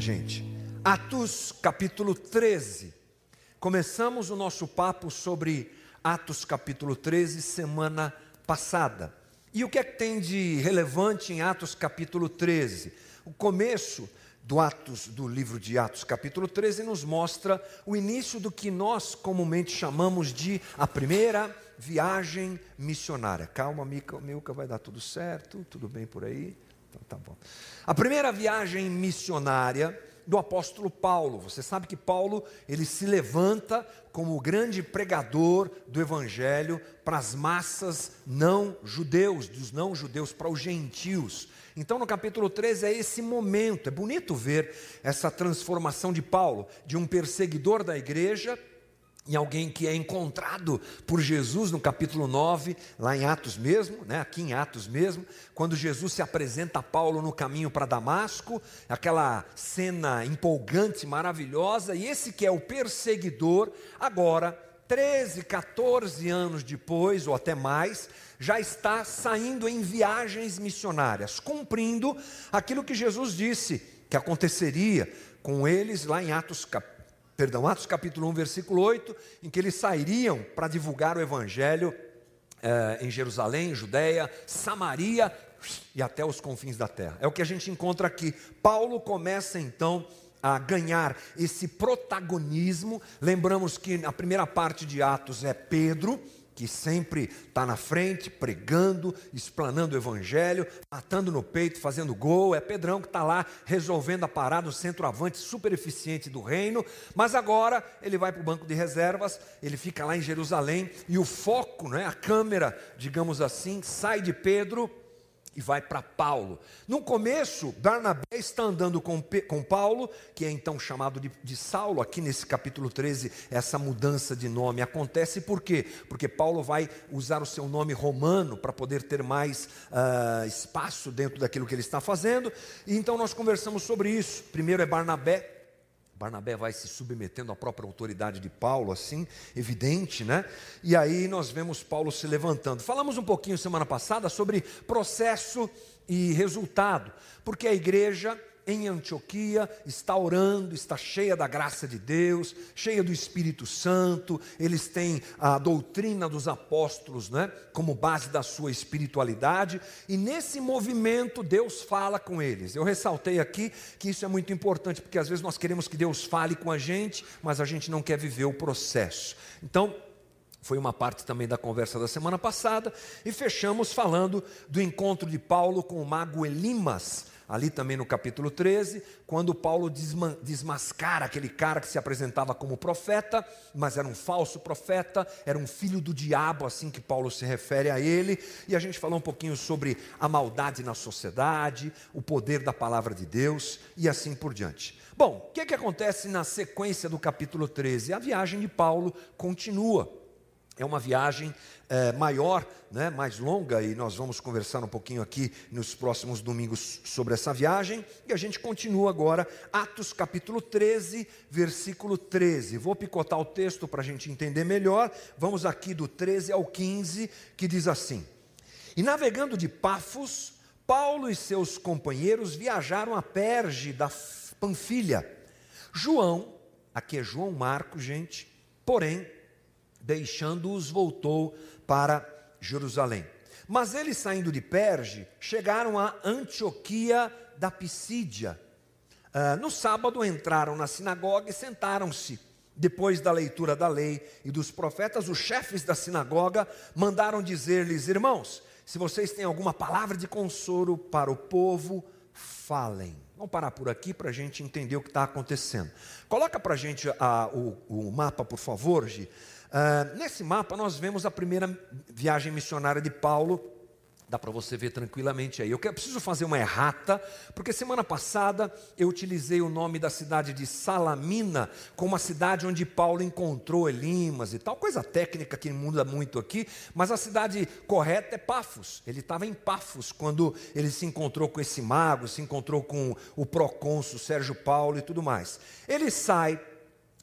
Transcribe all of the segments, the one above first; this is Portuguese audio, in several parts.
gente. Atos capítulo 13. Começamos o nosso papo sobre Atos capítulo 13 semana passada. E o que é que tem de relevante em Atos capítulo 13? O começo do Atos do livro de Atos capítulo 13 nos mostra o início do que nós comumente chamamos de a primeira viagem missionária. Calma, Milka, Milka vai dar tudo certo, tudo bem por aí? Então tá bom. A primeira viagem missionária do apóstolo Paulo. Você sabe que Paulo, ele se levanta como o grande pregador do evangelho para as massas não judeus, dos não judeus para os gentios. Então, no capítulo 13 é esse momento. É bonito ver essa transformação de Paulo, de um perseguidor da igreja em alguém que é encontrado por Jesus no capítulo 9, lá em Atos mesmo, né, aqui em Atos mesmo, quando Jesus se apresenta a Paulo no caminho para Damasco, aquela cena empolgante, maravilhosa, e esse que é o perseguidor, agora, 13, 14 anos depois, ou até mais, já está saindo em viagens missionárias, cumprindo aquilo que Jesus disse que aconteceria com eles lá em Atos capítulo perdão, Atos capítulo 1, versículo 8, em que eles sairiam para divulgar o evangelho eh, em Jerusalém, Judéia, Samaria e até os confins da terra. É o que a gente encontra aqui. Paulo começa então a ganhar esse protagonismo. Lembramos que a primeira parte de Atos é Pedro, que sempre está na frente, pregando, explanando o evangelho, matando no peito, fazendo gol. É Pedrão que está lá resolvendo a parada, o centroavante super eficiente do reino. Mas agora ele vai para o banco de reservas, ele fica lá em Jerusalém e o foco, né, a câmera, digamos assim, sai de Pedro e vai para Paulo. No começo, Barnabé está andando com, com Paulo, que é então chamado de, de, Saulo, aqui nesse capítulo 13, essa mudança de nome acontece por quê? Porque Paulo vai usar o seu nome romano para poder ter mais uh, espaço dentro daquilo que ele está fazendo, e então nós conversamos sobre isso. Primeiro é Barnabé, Barnabé vai se submetendo à própria autoridade de Paulo, assim, evidente, né? E aí nós vemos Paulo se levantando. Falamos um pouquinho semana passada sobre processo e resultado, porque a igreja em Antioquia, está orando, está cheia da graça de Deus, cheia do Espírito Santo, eles têm a doutrina dos apóstolos né, como base da sua espiritualidade, e nesse movimento Deus fala com eles. Eu ressaltei aqui que isso é muito importante, porque às vezes nós queremos que Deus fale com a gente, mas a gente não quer viver o processo. Então, foi uma parte também da conversa da semana passada, e fechamos falando do encontro de Paulo com o mago Elimas, ali também no capítulo 13, quando Paulo desmascara aquele cara que se apresentava como profeta, mas era um falso profeta, era um filho do diabo, assim que Paulo se refere a ele, e a gente falou um pouquinho sobre a maldade na sociedade, o poder da palavra de Deus e assim por diante. Bom, o que, é que acontece na sequência do capítulo 13? A viagem de Paulo continua. É uma viagem é, maior, né, mais longa, e nós vamos conversar um pouquinho aqui nos próximos domingos sobre essa viagem. E a gente continua agora, Atos capítulo 13, versículo 13. Vou picotar o texto para a gente entender melhor. Vamos aqui do 13 ao 15, que diz assim: E navegando de Pafos, Paulo e seus companheiros viajaram a Perge da Panfilha. João, aqui é João Marcos, gente, porém deixando-os, voltou para Jerusalém. Mas eles, saindo de Perge, chegaram a Antioquia da Pisídia. Uh, no sábado entraram na sinagoga e sentaram-se. Depois da leitura da lei e dos profetas, os chefes da sinagoga mandaram dizer-lhes: Irmãos, se vocês têm alguma palavra de consolo para o povo, falem. Vamos parar por aqui para a gente entender o que está acontecendo. Coloca para a gente a, o, o mapa, por favor, Gi. Uh, nesse mapa nós vemos a primeira viagem missionária de Paulo. Dá para você ver tranquilamente aí. Eu preciso fazer uma errata, porque semana passada eu utilizei o nome da cidade de Salamina como a cidade onde Paulo encontrou Elimas e tal, coisa técnica que muda muito aqui, mas a cidade correta é Pafos. Ele estava em Pafos quando ele se encontrou com esse mago, se encontrou com o procônsul Sérgio Paulo e tudo mais. Ele sai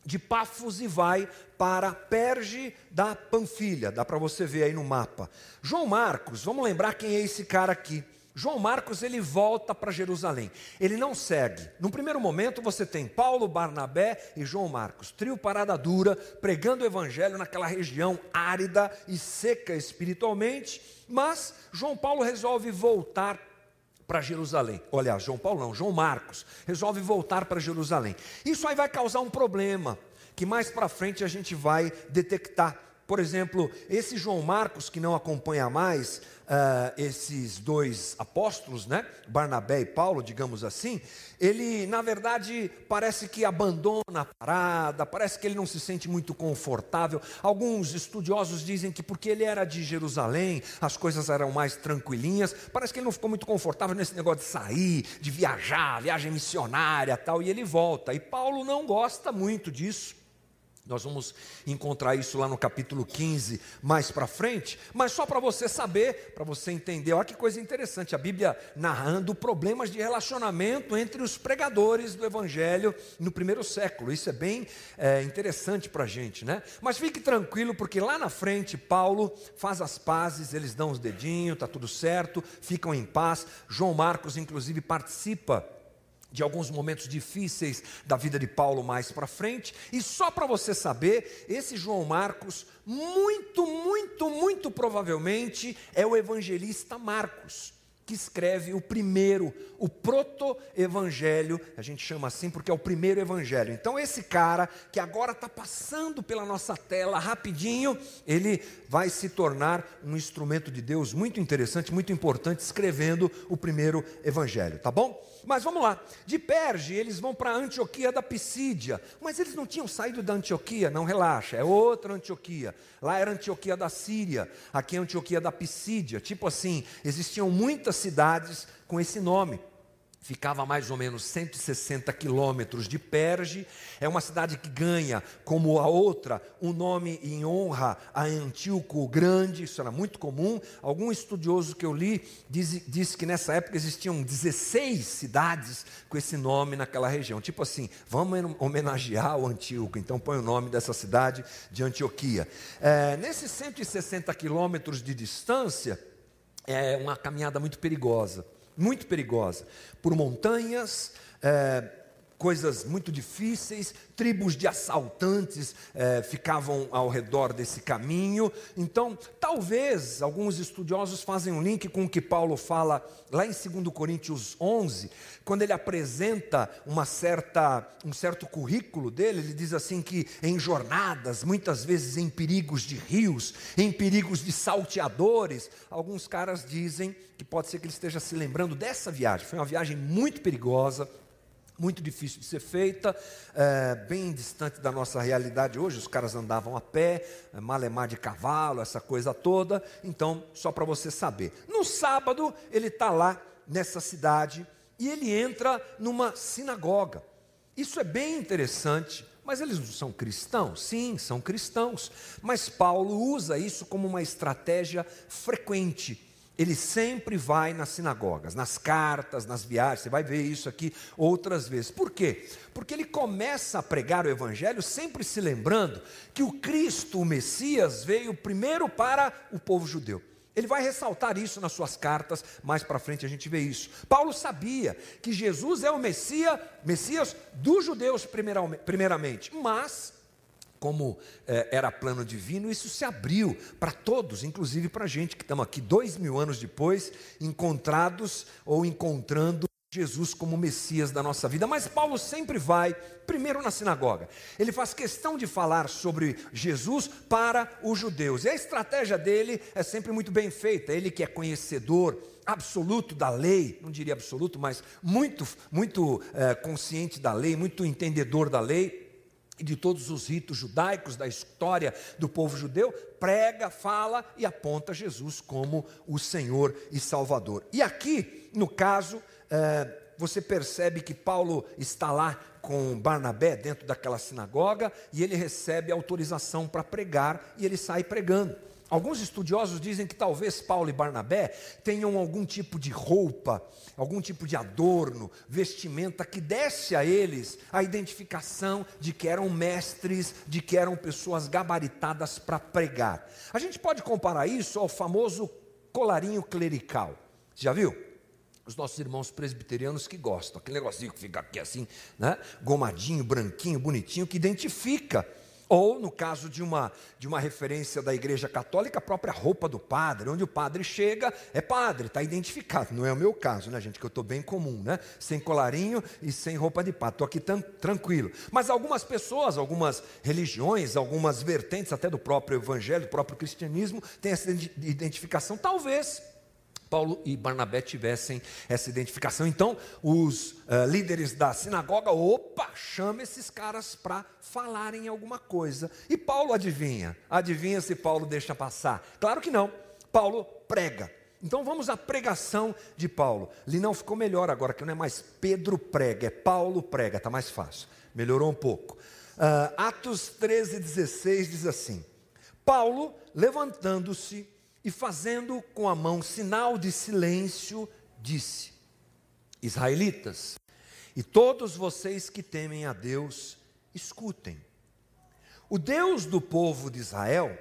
de Pafos e vai para Perge da Panfilha, dá para você ver aí no mapa. João Marcos, vamos lembrar quem é esse cara aqui. João Marcos ele volta para Jerusalém. Ele não segue. No primeiro momento você tem Paulo, Barnabé e João Marcos, trio parada dura, pregando o evangelho naquela região árida e seca espiritualmente, mas João Paulo resolve voltar para Jerusalém. Olha, João Paulo João Marcos resolve voltar para Jerusalém. Isso aí vai causar um problema que mais para frente a gente vai detectar. Por exemplo, esse João Marcos, que não acompanha mais uh, esses dois apóstolos, né? Barnabé e Paulo, digamos assim, ele, na verdade, parece que abandona a parada, parece que ele não se sente muito confortável. Alguns estudiosos dizem que porque ele era de Jerusalém, as coisas eram mais tranquilinhas, parece que ele não ficou muito confortável nesse negócio de sair, de viajar, viagem missionária tal, e ele volta. E Paulo não gosta muito disso. Nós vamos encontrar isso lá no capítulo 15, mais para frente, mas só para você saber, para você entender, olha que coisa interessante, a Bíblia narrando problemas de relacionamento entre os pregadores do Evangelho no primeiro século, isso é bem é, interessante para a gente, né? Mas fique tranquilo, porque lá na frente Paulo faz as pazes, eles dão os dedinhos, está tudo certo, ficam em paz, João Marcos inclusive participa de alguns momentos difíceis da vida de Paulo mais para frente. E só para você saber, esse João Marcos, muito, muito, muito provavelmente é o evangelista Marcos que escreve o primeiro, o proto-evangelho, a gente chama assim porque é o primeiro evangelho. Então, esse cara que agora está passando pela nossa tela rapidinho, ele vai se tornar um instrumento de Deus muito interessante, muito importante, escrevendo o primeiro evangelho, tá bom? Mas vamos lá, de Perge eles vão para Antioquia da Pisídia, mas eles não tinham saído da Antioquia, não relaxa, é outra Antioquia. Lá era Antioquia da Síria, aqui é Antioquia da Pisídia. Tipo assim, existiam muitas cidades com esse nome ficava a mais ou menos 160 quilômetros de Perge. É uma cidade que ganha, como a outra, um nome em honra a Antíoco o Grande, isso era muito comum. Algum estudioso que eu li disse, disse que nessa época existiam 16 cidades com esse nome naquela região. Tipo assim, vamos homenagear o Antíoco, então põe o nome dessa cidade de Antioquia. É, nesses 160 quilômetros de distância, é uma caminhada muito perigosa muito perigosa, por montanhas, é, coisas muito difíceis, tribos de assaltantes é, ficavam ao redor desse caminho. Então, talvez alguns estudiosos fazem um link com o que Paulo fala lá em 2 Coríntios 11, quando ele apresenta uma certa, um certo currículo dele, ele diz assim que em jornadas, muitas vezes em perigos de rios, em perigos de salteadores, alguns caras dizem que pode ser que ele esteja se lembrando dessa viagem. Foi uma viagem muito perigosa, muito difícil de ser feita, é, bem distante da nossa realidade hoje. Os caras andavam a pé, é, malemar de cavalo, essa coisa toda. Então, só para você saber. No sábado, ele está lá nessa cidade e ele entra numa sinagoga. Isso é bem interessante. Mas eles não são cristãos? Sim, são cristãos. Mas Paulo usa isso como uma estratégia frequente ele sempre vai nas sinagogas, nas cartas, nas viagens, você vai ver isso aqui outras vezes. Por quê? Porque ele começa a pregar o Evangelho sempre se lembrando que o Cristo, o Messias, veio primeiro para o povo judeu. Ele vai ressaltar isso nas suas cartas, mais para frente a gente vê isso. Paulo sabia que Jesus é o Messias, Messias dos judeus primeiramente, mas como é, era plano divino, isso se abriu para todos, inclusive para a gente que estamos aqui dois mil anos depois, encontrados ou encontrando Jesus como Messias da nossa vida. Mas Paulo sempre vai primeiro na sinagoga. Ele faz questão de falar sobre Jesus para os judeus. E a estratégia dele é sempre muito bem feita. Ele que é conhecedor absoluto da lei, não diria absoluto, mas muito, muito é, consciente da lei, muito entendedor da lei e de todos os ritos judaicos da história do povo judeu, prega, fala e aponta Jesus como o Senhor e Salvador. E aqui, no caso, é, você percebe que Paulo está lá com Barnabé dentro daquela sinagoga e ele recebe autorização para pregar e ele sai pregando. Alguns estudiosos dizem que talvez Paulo e Barnabé tenham algum tipo de roupa, algum tipo de adorno, vestimenta que desse a eles a identificação de que eram mestres, de que eram pessoas gabaritadas para pregar. A gente pode comparar isso ao famoso colarinho clerical. Já viu? os nossos irmãos presbiterianos que gostam, aquele negocinho que fica aqui assim, né? gomadinho, branquinho, bonitinho, que identifica ou, no caso de uma, de uma referência da Igreja Católica, a própria roupa do padre. Onde o padre chega, é padre, está identificado. Não é o meu caso, né, gente? Que eu estou bem comum, né? Sem colarinho e sem roupa de padre. Estou aqui tão, tranquilo. Mas algumas pessoas, algumas religiões, algumas vertentes até do próprio Evangelho, do próprio cristianismo, têm essa identificação. Talvez Paulo e Barnabé tivessem essa identificação. Então, os uh, líderes da sinagoga, opa, chama esses caras para falarem alguma coisa. E Paulo adivinha? Adivinha se Paulo deixa passar? Claro que não. Paulo prega. Então vamos à pregação de Paulo. Li não ficou melhor agora, que não é mais Pedro prega, é Paulo prega, está mais fácil. Melhorou um pouco. Uh, Atos 13, 16 diz assim: Paulo, levantando-se, e fazendo com a mão sinal de silêncio, disse: Israelitas, e todos vocês que temem a Deus, escutem. O Deus do povo de Israel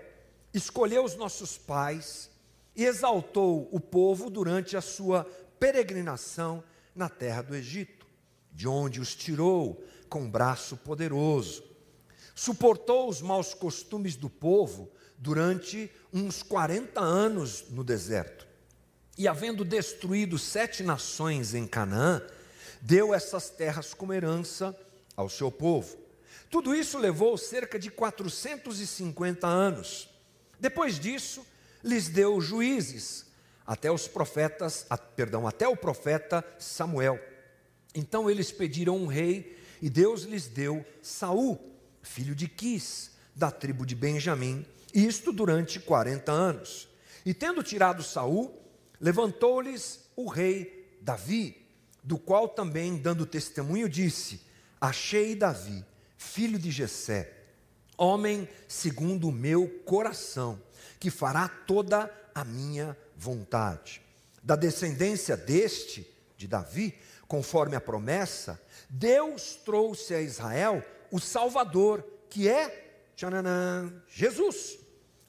escolheu os nossos pais e exaltou o povo durante a sua peregrinação na terra do Egito, de onde os tirou com um braço poderoso. Suportou os maus costumes do povo durante uns 40 anos no deserto. E havendo destruído sete nações em Canaã, deu essas terras como herança ao seu povo. Tudo isso levou cerca de 450 anos. Depois disso, lhes deu juízes, até os profetas, perdão, até o profeta Samuel. Então eles pediram um rei e Deus lhes deu Saul, filho de Quis, da tribo de Benjamim, isto durante 40 anos. E tendo tirado Saul, levantou-lhes o rei Davi, do qual também, dando testemunho, disse: Achei Davi, filho de Jessé, homem segundo o meu coração, que fará toda a minha vontade. Da descendência deste, de Davi, conforme a promessa, Deus trouxe a Israel o Salvador, que é tchananã, Jesus.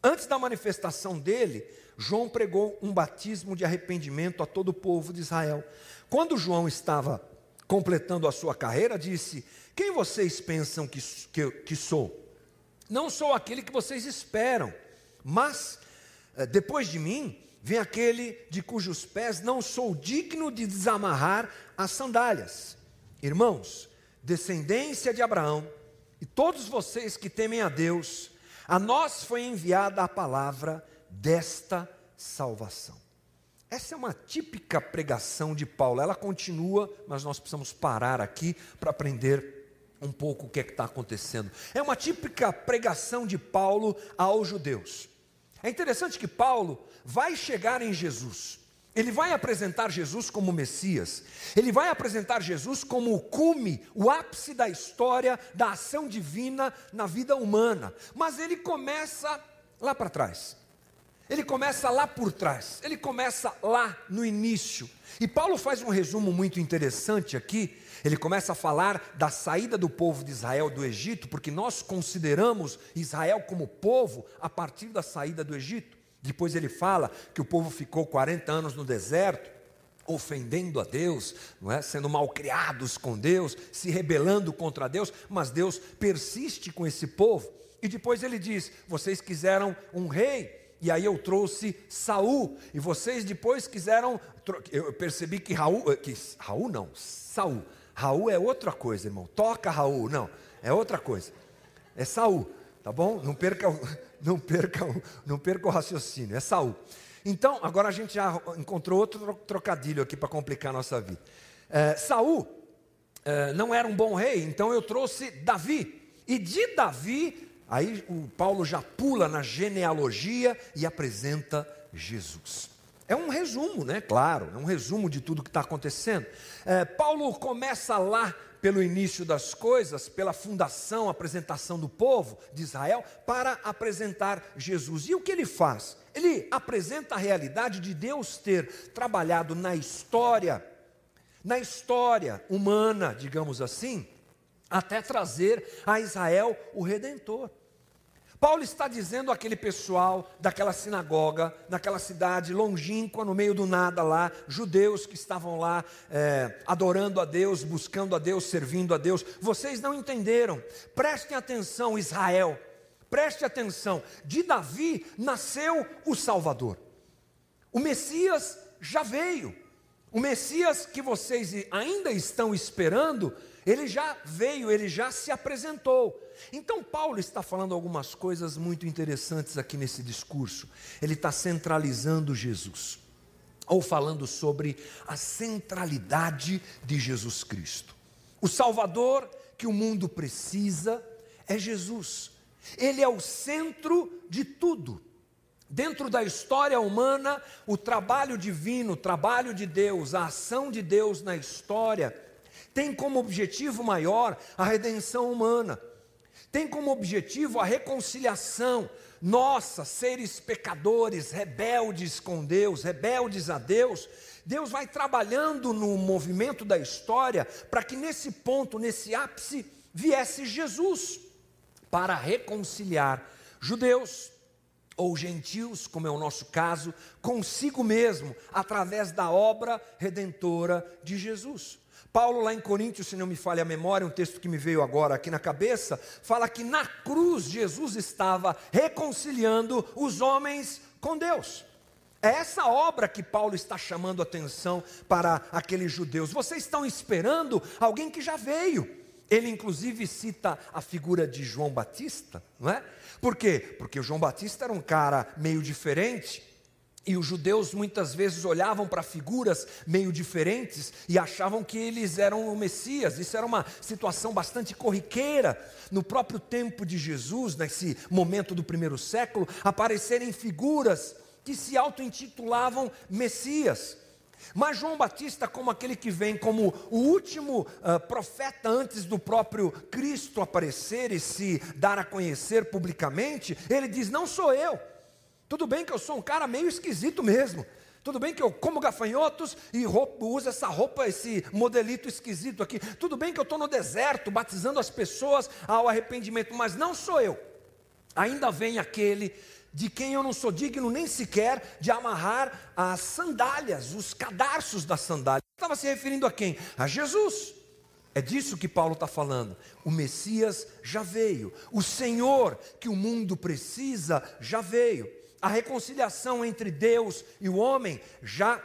Antes da manifestação dele, João pregou um batismo de arrependimento a todo o povo de Israel. Quando João estava completando a sua carreira, disse: Quem vocês pensam que, que, que sou? Não sou aquele que vocês esperam, mas eh, depois de mim vem aquele de cujos pés não sou digno de desamarrar as sandálias. Irmãos, descendência de Abraão, e todos vocês que temem a Deus, a nós foi enviada a palavra desta salvação. Essa é uma típica pregação de Paulo. Ela continua, mas nós precisamos parar aqui para aprender um pouco o que é está acontecendo. É uma típica pregação de Paulo aos judeus. É interessante que Paulo vai chegar em Jesus. Ele vai apresentar Jesus como Messias, ele vai apresentar Jesus como o cume, o ápice da história da ação divina na vida humana, mas ele começa lá para trás, ele começa lá por trás, ele começa lá no início. E Paulo faz um resumo muito interessante aqui. Ele começa a falar da saída do povo de Israel do Egito, porque nós consideramos Israel como povo a partir da saída do Egito. Depois ele fala que o povo ficou 40 anos no deserto, ofendendo a Deus, não é? sendo malcriados com Deus, se rebelando contra Deus, mas Deus persiste com esse povo. E depois ele diz: Vocês quiseram um rei, e aí eu trouxe Saul, e vocês depois quiseram. Eu percebi que Raul, eh, que Raul não, Saul. Raul é outra coisa, irmão. Toca Raul, não, é outra coisa. É Saul, tá bom? Não perca, não perca, não perca o raciocínio, é Saul. Então, agora a gente já encontrou outro trocadilho aqui para complicar a nossa vida. É, Saul é, não era um bom rei, então eu trouxe Davi. E de Davi, aí o Paulo já pula na genealogia e apresenta Jesus. É um resumo, né? Claro, é um resumo de tudo que está acontecendo. É, Paulo começa lá pelo início das coisas, pela fundação, apresentação do povo de Israel, para apresentar Jesus. E o que ele faz? Ele apresenta a realidade de Deus ter trabalhado na história, na história humana, digamos assim, até trazer a Israel o redentor. Paulo está dizendo àquele pessoal daquela sinagoga, naquela cidade longínqua, no meio do nada lá, judeus que estavam lá é, adorando a Deus, buscando a Deus, servindo a Deus. Vocês não entenderam. Prestem atenção, Israel. Preste atenção. De Davi nasceu o Salvador. O Messias já veio. O Messias que vocês ainda estão esperando, ele já veio, ele já se apresentou. Então, Paulo está falando algumas coisas muito interessantes aqui nesse discurso. Ele está centralizando Jesus, ou falando sobre a centralidade de Jesus Cristo. O Salvador que o mundo precisa é Jesus, ele é o centro de tudo. Dentro da história humana, o trabalho divino, o trabalho de Deus, a ação de Deus na história, tem como objetivo maior a redenção humana tem como objetivo a reconciliação. Nossa, seres pecadores, rebeldes com Deus, rebeldes a Deus, Deus vai trabalhando no movimento da história para que nesse ponto, nesse ápice, viesse Jesus para reconciliar judeus ou gentios, como é o nosso caso, consigo mesmo, através da obra redentora de Jesus. Paulo, lá em Coríntios, se não me falha a memória, um texto que me veio agora aqui na cabeça, fala que na cruz Jesus estava reconciliando os homens com Deus. É essa obra que Paulo está chamando atenção para aqueles judeus. Vocês estão esperando alguém que já veio. Ele, inclusive, cita a figura de João Batista, não é? Por quê? Porque o João Batista era um cara meio diferente e os judeus muitas vezes olhavam para figuras meio diferentes e achavam que eles eram o Messias. Isso era uma situação bastante corriqueira. No próprio tempo de Jesus, nesse momento do primeiro século, aparecerem figuras que se auto-intitulavam Messias. Mas João Batista, como aquele que vem como o último uh, profeta antes do próprio Cristo aparecer e se dar a conhecer publicamente, ele diz: Não sou eu. Tudo bem que eu sou um cara meio esquisito mesmo. Tudo bem que eu como gafanhotos e roupa, uso essa roupa, esse modelito esquisito aqui. Tudo bem que eu estou no deserto batizando as pessoas ao arrependimento, mas não sou eu. Ainda vem aquele de quem eu não sou digno nem sequer de amarrar as sandálias, os cadarços da sandália. Estava se referindo a quem? A Jesus. É disso que Paulo está falando. O Messias já veio. O Senhor que o mundo precisa já veio a reconciliação entre Deus e o homem já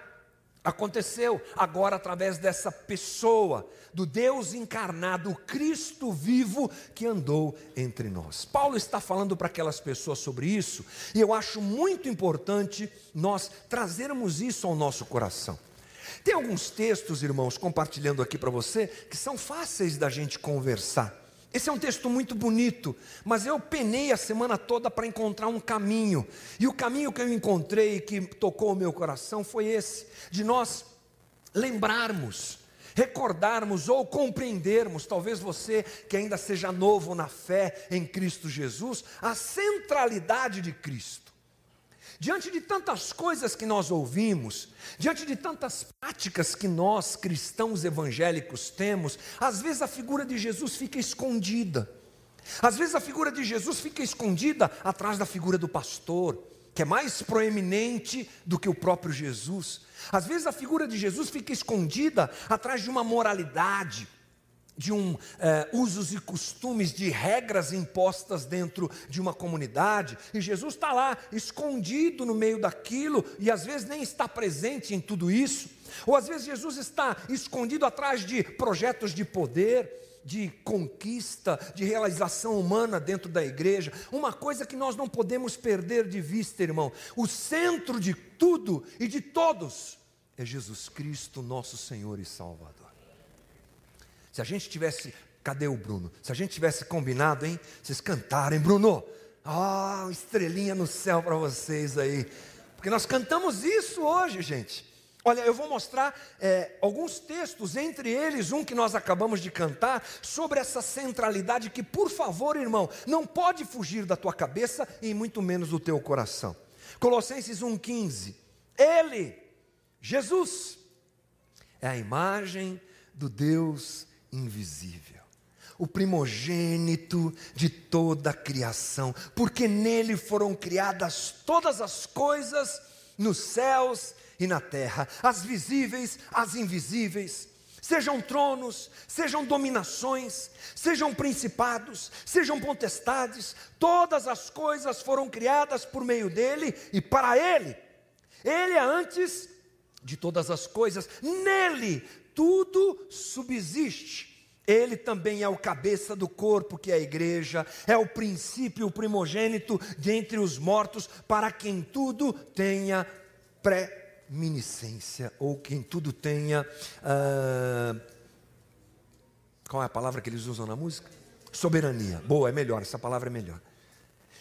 aconteceu, agora através dessa pessoa, do Deus encarnado, Cristo vivo que andou entre nós. Paulo está falando para aquelas pessoas sobre isso, e eu acho muito importante nós trazermos isso ao nosso coração. Tem alguns textos, irmãos, compartilhando aqui para você, que são fáceis da gente conversar. Esse é um texto muito bonito, mas eu penei a semana toda para encontrar um caminho. E o caminho que eu encontrei que tocou o meu coração foi esse: de nós lembrarmos, recordarmos ou compreendermos, talvez você que ainda seja novo na fé em Cristo Jesus, a centralidade de Cristo. Diante de tantas coisas que nós ouvimos, diante de tantas práticas que nós cristãos evangélicos temos, às vezes a figura de Jesus fica escondida. Às vezes a figura de Jesus fica escondida atrás da figura do pastor, que é mais proeminente do que o próprio Jesus. Às vezes a figura de Jesus fica escondida atrás de uma moralidade, de um é, usos e costumes, de regras impostas dentro de uma comunidade, e Jesus está lá, escondido no meio daquilo, e às vezes nem está presente em tudo isso, ou às vezes Jesus está escondido atrás de projetos de poder, de conquista, de realização humana dentro da igreja, uma coisa que nós não podemos perder de vista, irmão, o centro de tudo e de todos é Jesus Cristo, nosso Senhor e Salvador. Se a gente tivesse. Cadê o Bruno? Se a gente tivesse combinado, hein? Vocês cantarem, Bruno. Ah, estrelinha no céu para vocês aí. Porque nós cantamos isso hoje, gente. Olha, eu vou mostrar é, alguns textos, entre eles um que nós acabamos de cantar, sobre essa centralidade que, por favor, irmão, não pode fugir da tua cabeça e muito menos do teu coração. Colossenses 1,15. Ele, Jesus, é a imagem do Deus invisível, o primogênito de toda a criação, porque nele foram criadas todas as coisas nos céus e na terra, as visíveis, as invisíveis, sejam tronos, sejam dominações, sejam principados, sejam potestades, todas as coisas foram criadas por meio dele e para ele. Ele é antes de todas as coisas, nele tudo subsiste. Ele também é o cabeça do corpo, que é a igreja, é o princípio, o primogênito de entre os mortos, para quem tudo tenha pré-miniscência, ou quem tudo tenha. Uh, qual é a palavra que eles usam na música? Soberania. Boa, é melhor, essa palavra é melhor.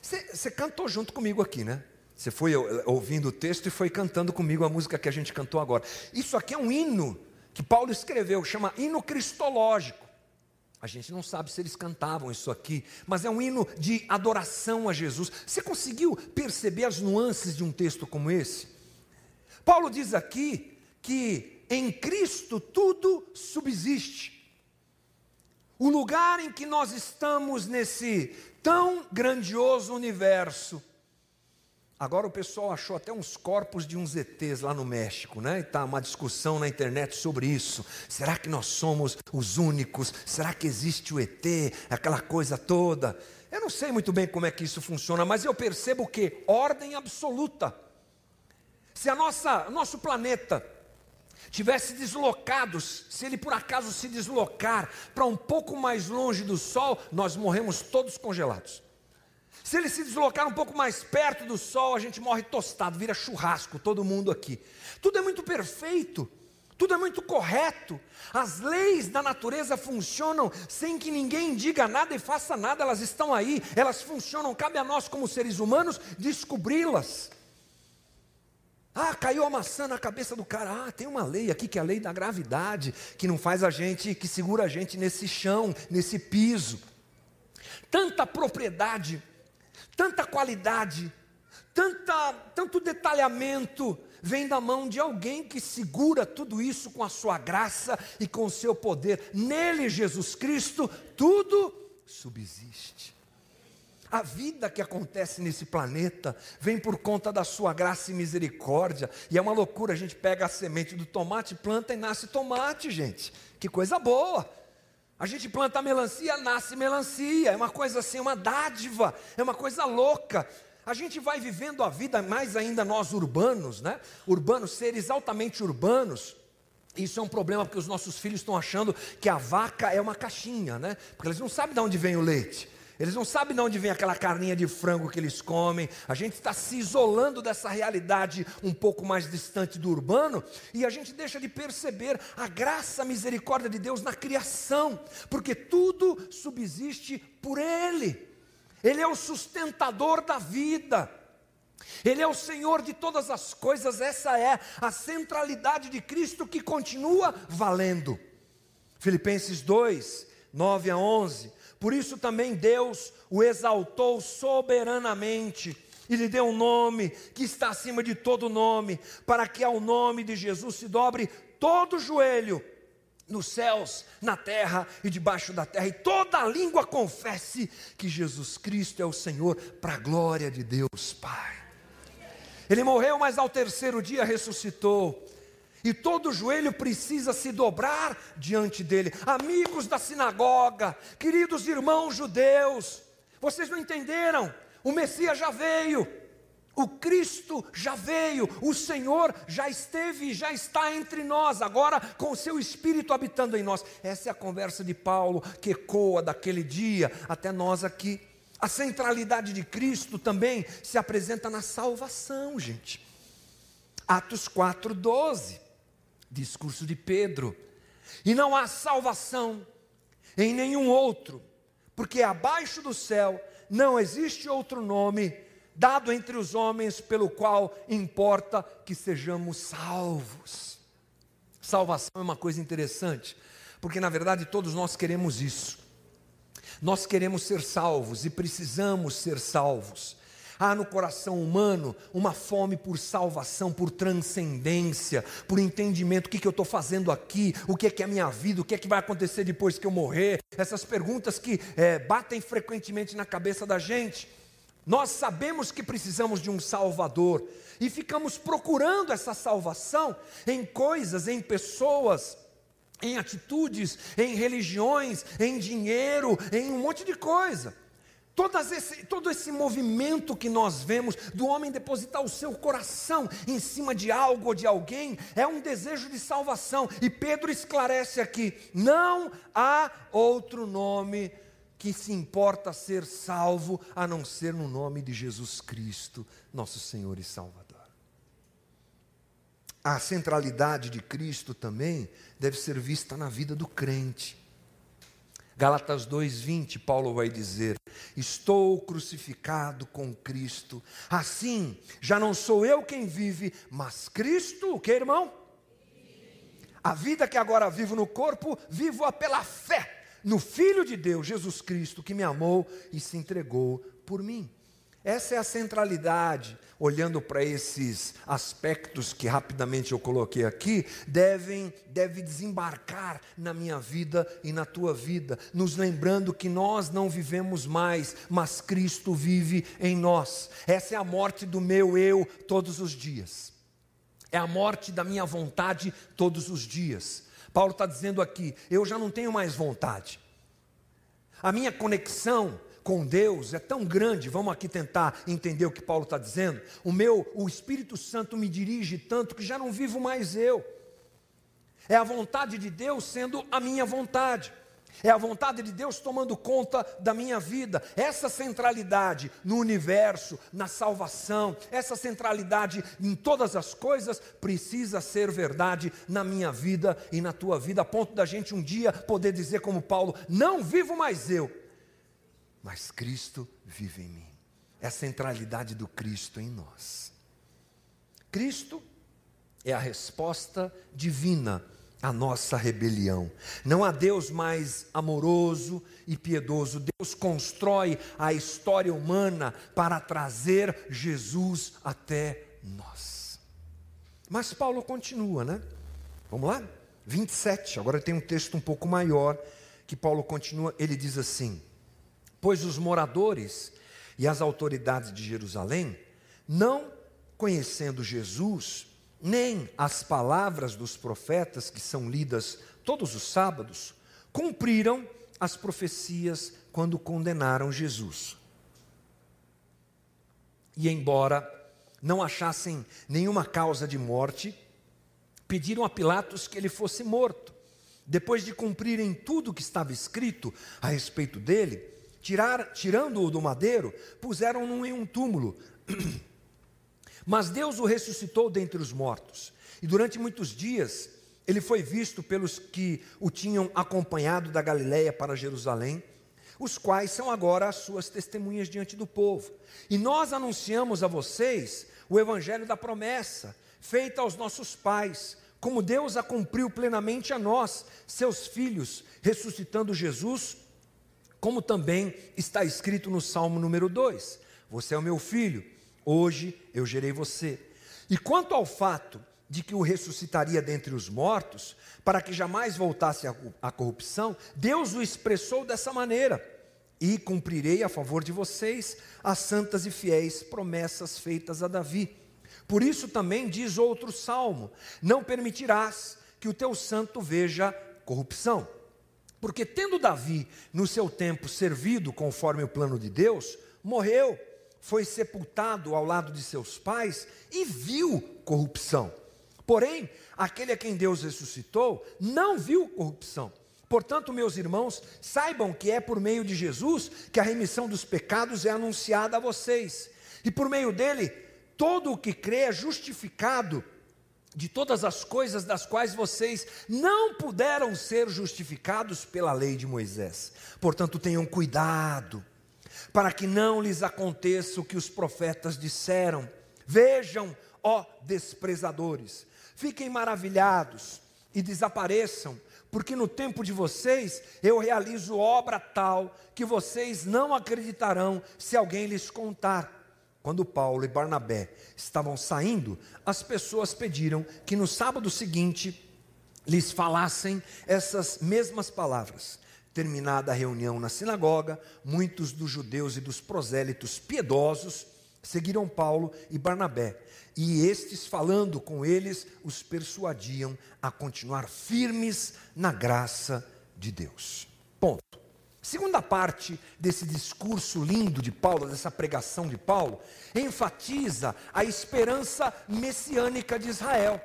Você cantou junto comigo aqui, né? Você foi ouvindo o texto e foi cantando comigo a música que a gente cantou agora. Isso aqui é um hino que Paulo escreveu, chama hino cristológico. A gente não sabe se eles cantavam isso aqui, mas é um hino de adoração a Jesus. Você conseguiu perceber as nuances de um texto como esse? Paulo diz aqui que em Cristo tudo subsiste. O lugar em que nós estamos nesse tão grandioso universo Agora o pessoal achou até uns corpos de uns ETs lá no México, né? E está uma discussão na internet sobre isso. Será que nós somos os únicos? Será que existe o ET? Aquela coisa toda. Eu não sei muito bem como é que isso funciona, mas eu percebo que ordem absoluta. Se a nossa, nosso planeta tivesse deslocados, se ele por acaso se deslocar para um pouco mais longe do Sol, nós morremos todos congelados. Se ele se deslocar um pouco mais perto do sol, a gente morre tostado, vira churrasco, todo mundo aqui. Tudo é muito perfeito, tudo é muito correto. As leis da natureza funcionam sem que ninguém diga nada e faça nada, elas estão aí, elas funcionam, cabe a nós, como seres humanos, descobri-las. Ah, caiu a maçã na cabeça do cara. Ah, tem uma lei aqui que é a lei da gravidade, que não faz a gente, que segura a gente nesse chão, nesse piso. Tanta propriedade tanta qualidade, tanta, tanto detalhamento vem da mão de alguém que segura tudo isso com a sua graça e com o seu poder. Nele, Jesus Cristo, tudo subsiste. A vida que acontece nesse planeta vem por conta da sua graça e misericórdia. E é uma loucura, a gente pega a semente do tomate, planta e nasce tomate, gente. Que coisa boa. A gente planta melancia, nasce melancia. É uma coisa assim, uma dádiva, é uma coisa louca. A gente vai vivendo a vida, mais ainda nós urbanos, né? Urbanos, seres altamente urbanos. Isso é um problema porque os nossos filhos estão achando que a vaca é uma caixinha, né? Porque eles não sabem de onde vem o leite. Eles não sabem de onde vem aquela carninha de frango que eles comem. A gente está se isolando dessa realidade um pouco mais distante do urbano e a gente deixa de perceber a graça, a misericórdia de Deus na criação, porque tudo subsiste por Ele. Ele é o sustentador da vida. Ele é o Senhor de todas as coisas, essa é a centralidade de Cristo que continua valendo. Filipenses 2, 9 a 11. Por isso também Deus o exaltou soberanamente e lhe deu um nome que está acima de todo nome, para que ao nome de Jesus se dobre todo joelho nos céus, na terra e debaixo da terra, e toda língua confesse que Jesus Cristo é o Senhor, para a glória de Deus Pai. Ele morreu, mas ao terceiro dia ressuscitou. E todo joelho precisa se dobrar diante dele. Amigos da sinagoga, queridos irmãos judeus, vocês não entenderam? O Messias já veio, o Cristo já veio, o Senhor já esteve e já está entre nós, agora com o seu Espírito habitando em nós. Essa é a conversa de Paulo que ecoa daquele dia até nós aqui. A centralidade de Cristo também se apresenta na salvação, gente. Atos 4, 12 discurso de Pedro. E não há salvação em nenhum outro, porque abaixo do céu não existe outro nome dado entre os homens pelo qual importa que sejamos salvos. Salvação é uma coisa interessante, porque na verdade todos nós queremos isso. Nós queremos ser salvos e precisamos ser salvos. Há no coração humano uma fome por salvação, por transcendência, por entendimento: o que, que eu estou fazendo aqui, o que é, que é a minha vida, o que é que vai acontecer depois que eu morrer. Essas perguntas que é, batem frequentemente na cabeça da gente. Nós sabemos que precisamos de um Salvador e ficamos procurando essa salvação em coisas, em pessoas, em atitudes, em religiões, em dinheiro, em um monte de coisa. Esse, todo esse movimento que nós vemos do homem depositar o seu coração em cima de algo ou de alguém é um desejo de salvação. E Pedro esclarece aqui: não há outro nome que se importa ser salvo a não ser no nome de Jesus Cristo, nosso Senhor e Salvador. A centralidade de Cristo também deve ser vista na vida do crente. Gálatas 2:20, Paulo vai dizer: Estou crucificado com Cristo. Assim, já não sou eu quem vive, mas Cristo, o que, irmão? A vida que agora vivo no corpo, vivo-a pela fé no Filho de Deus, Jesus Cristo, que me amou e se entregou por mim. Essa é a centralidade, olhando para esses aspectos que rapidamente eu coloquei aqui, devem deve desembarcar na minha vida e na tua vida, nos lembrando que nós não vivemos mais, mas Cristo vive em nós. Essa é a morte do meu eu todos os dias. É a morte da minha vontade todos os dias. Paulo está dizendo aqui: eu já não tenho mais vontade. A minha conexão com Deus é tão grande, vamos aqui tentar entender o que Paulo está dizendo. O meu, o Espírito Santo me dirige tanto que já não vivo mais eu. É a vontade de Deus sendo a minha vontade. É a vontade de Deus tomando conta da minha vida. Essa centralidade no universo, na salvação, essa centralidade em todas as coisas precisa ser verdade na minha vida e na tua vida, a ponto da gente um dia poder dizer, como Paulo: Não vivo mais eu, mas Cristo vive em mim. É a centralidade do Cristo em nós. Cristo é a resposta divina à nossa rebelião. Não há Deus mais amoroso e piedoso. Deus constrói a história humana para trazer Jesus até nós. Mas Paulo continua, né? Vamos lá? 27. Agora tem um texto um pouco maior que Paulo continua, ele diz assim: Pois os moradores e as autoridades de Jerusalém, não conhecendo Jesus, nem as palavras dos profetas que são lidas todos os sábados, cumpriram as profecias quando condenaram Jesus. E embora não achassem nenhuma causa de morte, pediram a Pilatos que ele fosse morto. Depois de cumprirem tudo o que estava escrito a respeito dele, tirando-o do madeiro, puseram-no em um túmulo Mas Deus o ressuscitou dentre os mortos. E durante muitos dias ele foi visto pelos que o tinham acompanhado da Galiléia para Jerusalém, os quais são agora as suas testemunhas diante do povo. E nós anunciamos a vocês o evangelho da promessa, feita aos nossos pais, como Deus a cumpriu plenamente a nós, seus filhos, ressuscitando Jesus, como também está escrito no Salmo número 2: Você é o meu filho Hoje eu gerei você. E quanto ao fato de que o ressuscitaria dentre os mortos, para que jamais voltasse à corrupção, Deus o expressou dessa maneira: e cumprirei a favor de vocês as santas e fiéis promessas feitas a Davi. Por isso também diz outro salmo: não permitirás que o teu santo veja corrupção. Porque tendo Davi, no seu tempo, servido conforme o plano de Deus, morreu foi sepultado ao lado de seus pais e viu corrupção. Porém, aquele a quem Deus ressuscitou não viu corrupção. Portanto, meus irmãos, saibam que é por meio de Jesus que a remissão dos pecados é anunciada a vocês. E por meio dele, todo o que crê é justificado de todas as coisas das quais vocês não puderam ser justificados pela lei de Moisés. Portanto, tenham cuidado para que não lhes aconteça o que os profetas disseram. Vejam, ó desprezadores, fiquem maravilhados e desapareçam, porque no tempo de vocês eu realizo obra tal que vocês não acreditarão se alguém lhes contar. Quando Paulo e Barnabé estavam saindo, as pessoas pediram que no sábado seguinte lhes falassem essas mesmas palavras. Terminada a reunião na sinagoga, muitos dos judeus e dos prosélitos piedosos seguiram Paulo e Barnabé, e estes, falando com eles, os persuadiam a continuar firmes na graça de Deus. Ponto. Segunda parte desse discurso lindo de Paulo, dessa pregação de Paulo, enfatiza a esperança messiânica de Israel.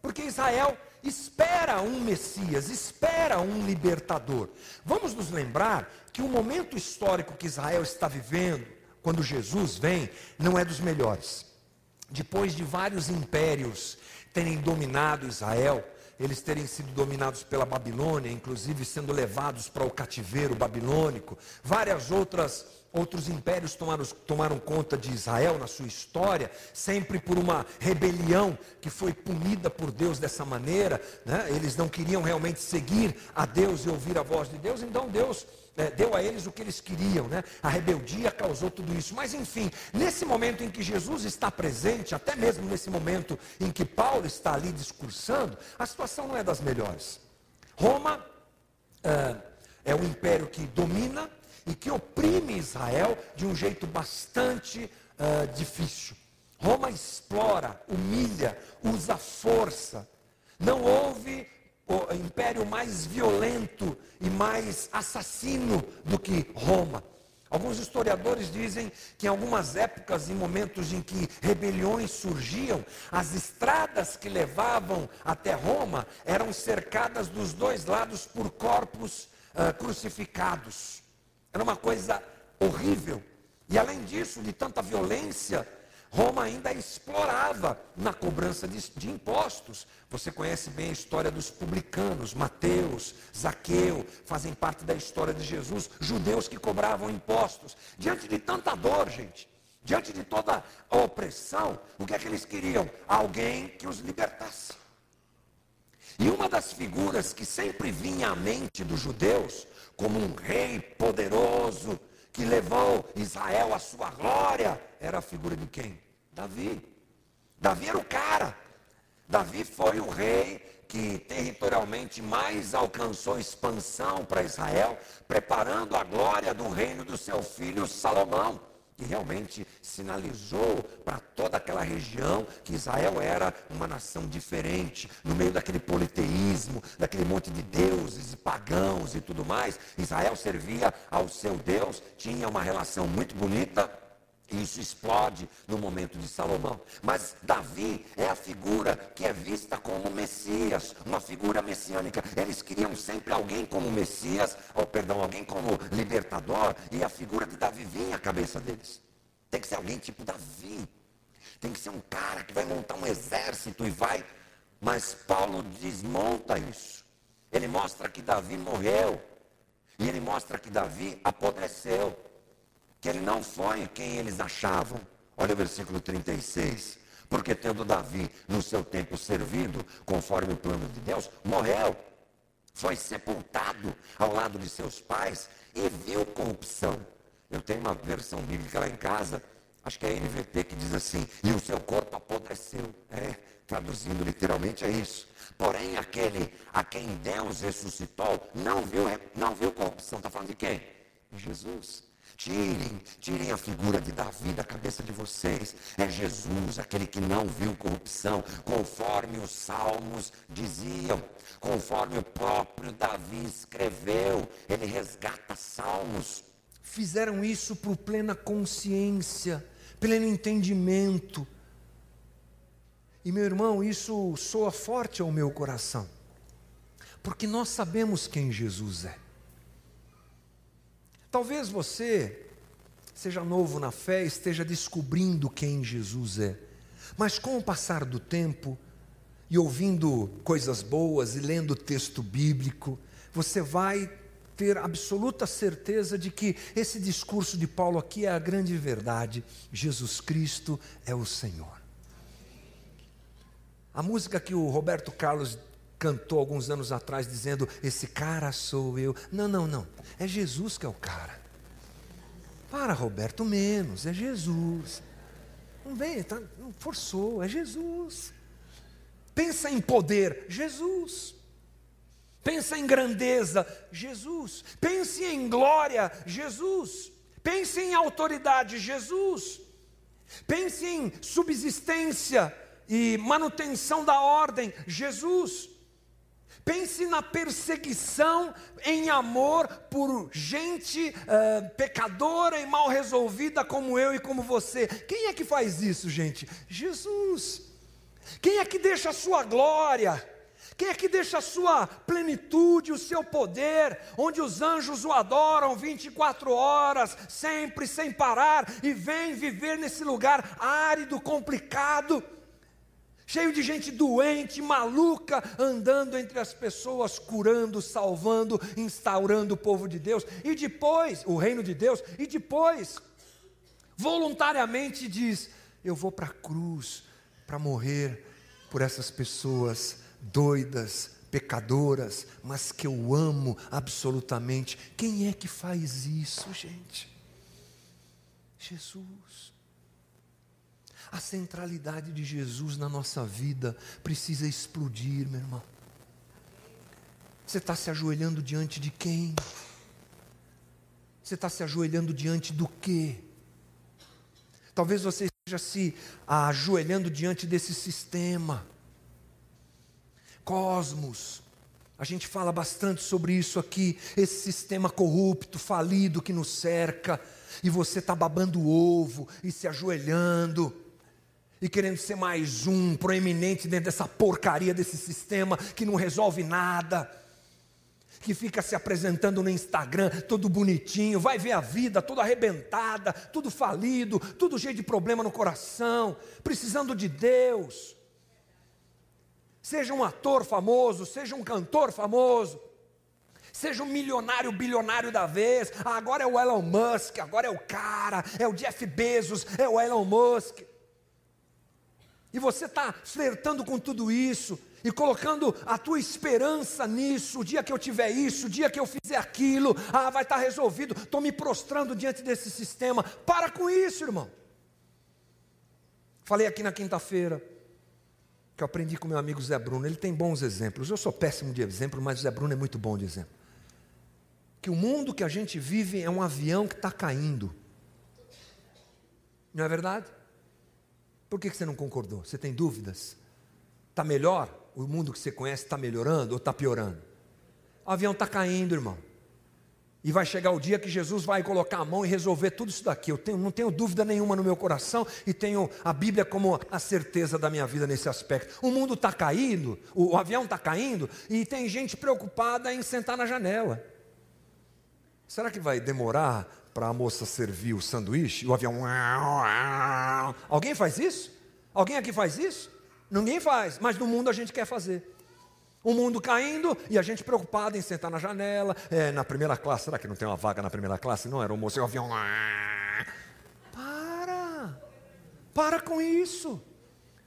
Porque Israel espera um Messias, espera um libertador. Vamos nos lembrar que o momento histórico que Israel está vivendo, quando Jesus vem, não é dos melhores. Depois de vários impérios terem dominado Israel, eles terem sido dominados pela Babilônia, inclusive sendo levados para o cativeiro babilônico, várias outras outros impérios tomaram, tomaram conta de Israel na sua história, sempre por uma rebelião que foi punida por Deus dessa maneira. Né? Eles não queriam realmente seguir a Deus e ouvir a voz de Deus, então Deus é, deu a eles o que eles queriam, né? A rebeldia causou tudo isso. Mas enfim, nesse momento em que Jesus está presente, até mesmo nesse momento em que Paulo está ali discursando, a situação não é das melhores. Roma é, é um império que domina e que oprime Israel de um jeito bastante é, difícil. Roma explora, humilha, usa força. Não houve o império mais violento e mais assassino do que Roma. Alguns historiadores dizem que em algumas épocas, em momentos em que rebeliões surgiam, as estradas que levavam até Roma eram cercadas dos dois lados por corpos uh, crucificados. Era uma coisa horrível. E além disso, de tanta violência, Roma ainda explorava na cobrança de, de, impostos. Você conhece bem a história dos publicanos, Mateus, Zaqueu, fazem parte da história de Jesus, judeus que cobravam impostos. Diante de tanta dor, gente, diante de toda a opressão, o que é que eles queriam? Alguém que os libertasse. E uma das figuras que sempre vinha à mente dos judeus, como um rei poderoso, que levou Israel à sua glória, era a figura de quem? Davi. Davi era o cara. Davi foi o rei que territorialmente mais alcançou expansão para Israel, preparando a glória do reino do seu filho Salomão. E realmente sinalizou para toda aquela região que Israel era uma nação diferente, no meio daquele politeísmo, daquele monte de deuses e pagãos e tudo mais. Israel servia ao seu Deus, tinha uma relação muito bonita isso explode no momento de Salomão. Mas Davi é a figura que é vista como Messias, uma figura messiânica. Eles queriam sempre alguém como Messias, ou perdão, alguém como libertador, e a figura de Davi vinha à cabeça deles. Tem que ser alguém tipo Davi. Tem que ser um cara que vai montar um exército e vai. Mas Paulo desmonta isso. Ele mostra que Davi morreu. E ele mostra que Davi apodreceu que ele não foi quem eles achavam. Olha o versículo 36. Porque tendo Davi no seu tempo servido, conforme o plano de Deus, morreu. Foi sepultado ao lado de seus pais e viu corrupção. Eu tenho uma versão bíblica lá em casa, acho que é a NVT, que diz assim: e o seu corpo apodreceu. É, traduzindo literalmente é isso. Porém, aquele a quem Deus ressuscitou não viu, não viu corrupção. Está falando de quem? Jesus. Tirem, tirem a figura de Davi da cabeça de vocês. É Jesus, aquele que não viu corrupção, conforme os salmos diziam, conforme o próprio Davi escreveu. Ele resgata salmos. Fizeram isso por plena consciência, pleno entendimento. E meu irmão, isso soa forte ao meu coração, porque nós sabemos quem Jesus é. Talvez você seja novo na fé, esteja descobrindo quem Jesus é, mas com o passar do tempo e ouvindo coisas boas e lendo texto bíblico, você vai ter absoluta certeza de que esse discurso de Paulo aqui é a grande verdade: Jesus Cristo é o Senhor. A música que o Roberto Carlos cantou alguns anos atrás dizendo: Esse cara sou eu. Não, não, não. É Jesus que é o cara. Para, Roberto, menos. É Jesus. Não vem, tá, não forçou, é Jesus. Pensa em poder, Jesus. Pensa em grandeza, Jesus. Pense em glória, Jesus. Pense em autoridade, Jesus. Pense em subsistência e manutenção da ordem, Jesus. Pense na perseguição em amor por gente uh, pecadora e mal resolvida como eu e como você. Quem é que faz isso, gente? Jesus. Quem é que deixa a sua glória? Quem é que deixa a sua plenitude, o seu poder, onde os anjos o adoram 24 horas, sempre sem parar, e vem viver nesse lugar árido, complicado? Cheio de gente doente, maluca, andando entre as pessoas, curando, salvando, instaurando o povo de Deus, e depois, o reino de Deus, e depois, voluntariamente diz: Eu vou para a cruz para morrer por essas pessoas doidas, pecadoras, mas que eu amo absolutamente. Quem é que faz isso, gente? Jesus. A centralidade de Jesus na nossa vida precisa explodir, meu irmão. Você está se ajoelhando diante de quem? Você está se ajoelhando diante do quê? Talvez você esteja se ajoelhando diante desse sistema, cosmos. A gente fala bastante sobre isso aqui, esse sistema corrupto, falido que nos cerca, e você está babando ovo e se ajoelhando e querendo ser mais um proeminente dentro dessa porcaria desse sistema que não resolve nada, que fica se apresentando no Instagram todo bonitinho, vai ver a vida toda arrebentada, tudo falido, tudo cheio de problema no coração, precisando de Deus. Seja um ator famoso, seja um cantor famoso, seja um milionário, bilionário da vez. Agora é o Elon Musk, agora é o cara, é o Jeff Bezos, é o Elon Musk e você está flertando com tudo isso, e colocando a tua esperança nisso, o dia que eu tiver isso, o dia que eu fizer aquilo, ah, vai estar tá resolvido, estou me prostrando diante desse sistema. Para com isso, irmão. Falei aqui na quinta-feira, que eu aprendi com meu amigo Zé Bruno, ele tem bons exemplos. Eu sou péssimo de exemplo, mas o Zé Bruno é muito bom de exemplo. Que o mundo que a gente vive é um avião que está caindo. Não é verdade? Por que você não concordou? Você tem dúvidas? Está melhor? O mundo que você conhece está melhorando ou está piorando? O avião está caindo, irmão. E vai chegar o dia que Jesus vai colocar a mão e resolver tudo isso daqui. Eu tenho, não tenho dúvida nenhuma no meu coração e tenho a Bíblia como a certeza da minha vida nesse aspecto. O mundo está caindo, o, o avião está caindo e tem gente preocupada em sentar na janela. Será que vai demorar para a moça servir o sanduíche o avião. Alguém faz isso? Alguém aqui faz isso? Ninguém faz, mas no mundo a gente quer fazer. O mundo caindo e a gente preocupado em sentar na janela, é, na primeira classe. Será que não tem uma vaga na primeira classe? Não, era o moço e o avião. Para! Para com isso.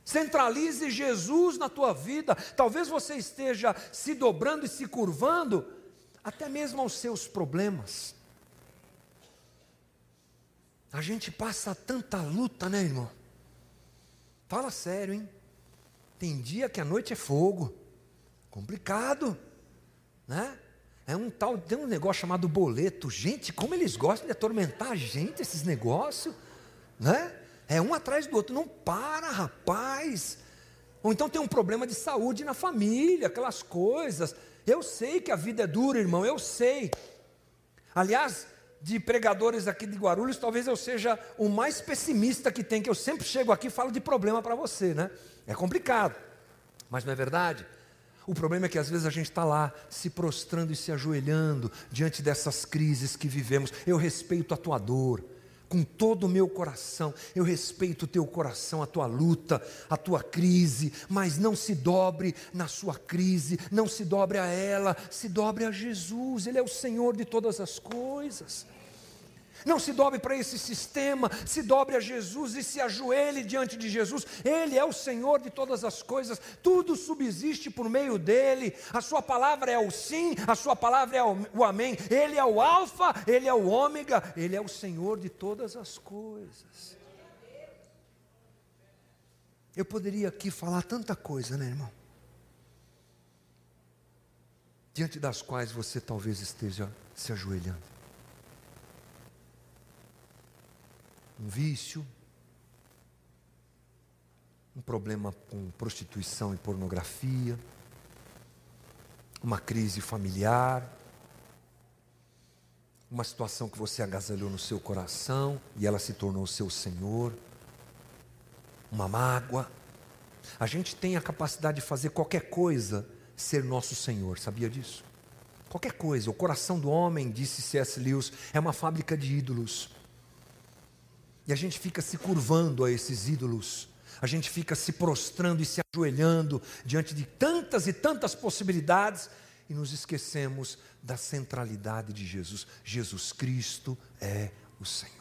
Centralize Jesus na tua vida. Talvez você esteja se dobrando e se curvando, até mesmo aos seus problemas. A gente passa tanta luta, né, irmão? Fala sério, hein? Tem dia que a noite é fogo. Complicado, né? É um tal, tem um negócio chamado boleto. Gente, como eles gostam de atormentar a gente, esses negócios, né? É um atrás do outro. Não para, rapaz. Ou então tem um problema de saúde na família, aquelas coisas. Eu sei que a vida é dura, irmão, eu sei. Aliás, de pregadores aqui de Guarulhos, talvez eu seja o mais pessimista que tem, que eu sempre chego aqui e falo de problema para você, né? É complicado, mas não é verdade? O problema é que às vezes a gente está lá se prostrando e se ajoelhando diante dessas crises que vivemos. Eu respeito a tua dor, com todo o meu coração. Eu respeito o teu coração, a tua luta, a tua crise, mas não se dobre na sua crise, não se dobre a ela, se dobre a Jesus, Ele é o Senhor de todas as coisas. Não se dobre para esse sistema, se dobre a Jesus e se ajoelhe diante de Jesus. Ele é o Senhor de todas as coisas, tudo subsiste por meio dele. A sua palavra é o sim, a sua palavra é o amém. Ele é o alfa, ele é o ômega, ele é o Senhor de todas as coisas. Eu poderia aqui falar tanta coisa, né, irmão? Diante das quais você talvez esteja se ajoelhando. Um vício, um problema com prostituição e pornografia, uma crise familiar, uma situação que você agasalhou no seu coração e ela se tornou seu Senhor, uma mágoa. A gente tem a capacidade de fazer qualquer coisa ser nosso Senhor, sabia disso? Qualquer coisa, o coração do homem, disse C.S. Lewis, é uma fábrica de ídolos. E a gente fica se curvando a esses ídolos, a gente fica se prostrando e se ajoelhando diante de tantas e tantas possibilidades e nos esquecemos da centralidade de Jesus. Jesus Cristo é o Senhor.